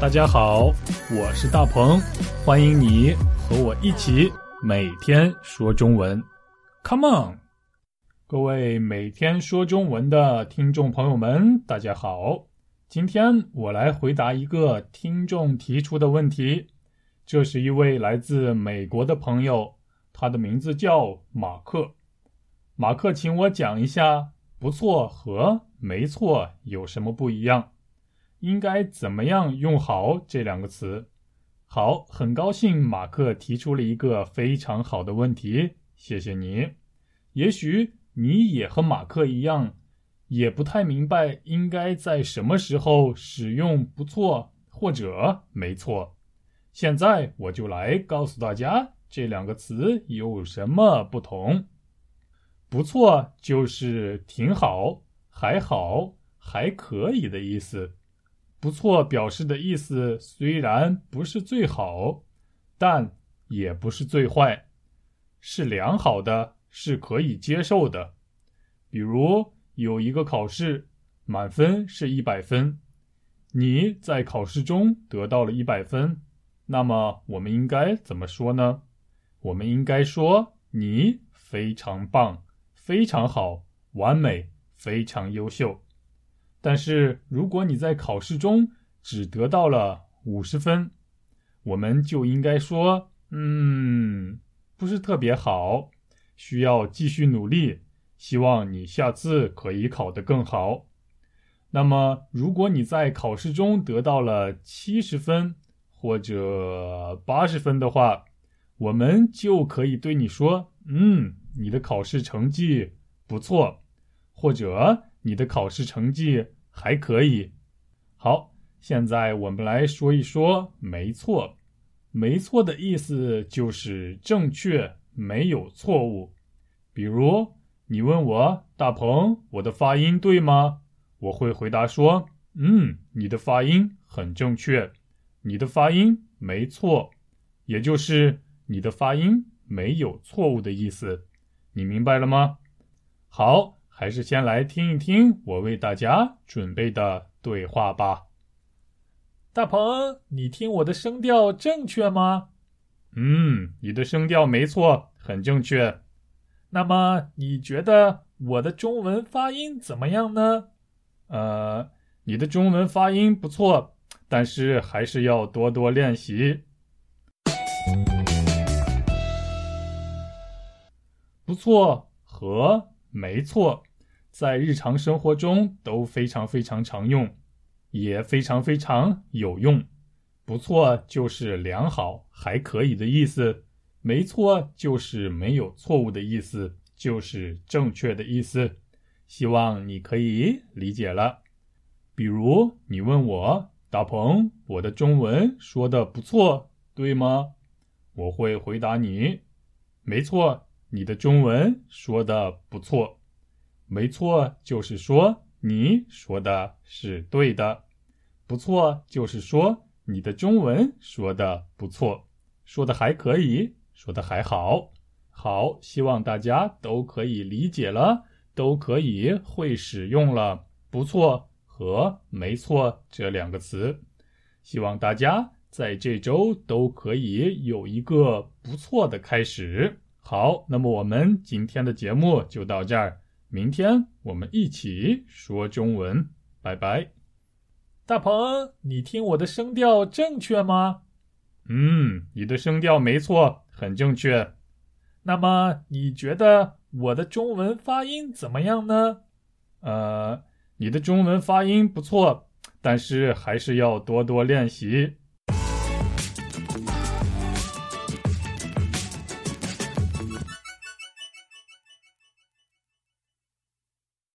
大家好，我是大鹏，欢迎你和我一起每天说中文。Come on，各位每天说中文的听众朋友们，大家好。今天我来回答一个听众提出的问题。这是一位来自美国的朋友，他的名字叫马克。马克，请我讲一下“不错”和“没错”有什么不一样。应该怎么样用好这两个词？好，很高兴马克提出了一个非常好的问题，谢谢你。也许你也和马克一样，也不太明白应该在什么时候使用“不错”或者“没错”。现在我就来告诉大家这两个词有什么不同。“不错”就是挺好、还好、还可以的意思。不错，表示的意思虽然不是最好，但也不是最坏，是良好的，是可以接受的。比如有一个考试，满分是一百分，你在考试中得到了一百分，那么我们应该怎么说呢？我们应该说你非常棒，非常好，完美，非常优秀。但是，如果你在考试中只得到了五十分，我们就应该说，嗯，不是特别好，需要继续努力，希望你下次可以考得更好。那么，如果你在考试中得到了七十分或者八十分的话，我们就可以对你说，嗯，你的考试成绩不错，或者。你的考试成绩还可以。好，现在我们来说一说“没错”。没错的意思就是正确，没有错误。比如你问我大鹏，我的发音对吗？我会回答说：“嗯，你的发音很正确，你的发音没错，也就是你的发音没有错误的意思。”你明白了吗？好。还是先来听一听我为大家准备的对话吧。大鹏，你听我的声调正确吗？嗯，你的声调没错，很正确。那么你觉得我的中文发音怎么样呢？呃，你的中文发音不错，但是还是要多多练习。不错和没错。在日常生活中都非常非常常用，也非常非常有用。不错就是良好、还可以的意思，没错就是没有错误的意思，就是正确的意思。希望你可以理解了。比如你问我大鹏，我的中文说的不错，对吗？我会回答你，没错，你的中文说的不错。没错，就是说你说的是对的。不错，就是说你的中文说的不错，说的还可以，说的还好。好，希望大家都可以理解了，都可以会使用了“不错”和“没错”这两个词。希望大家在这周都可以有一个不错的开始。好，那么我们今天的节目就到这儿。明天我们一起说中文，拜拜。大鹏，你听我的声调正确吗？嗯，你的声调没错，很正确。那么你觉得我的中文发音怎么样呢？呃，你的中文发音不错，但是还是要多多练习。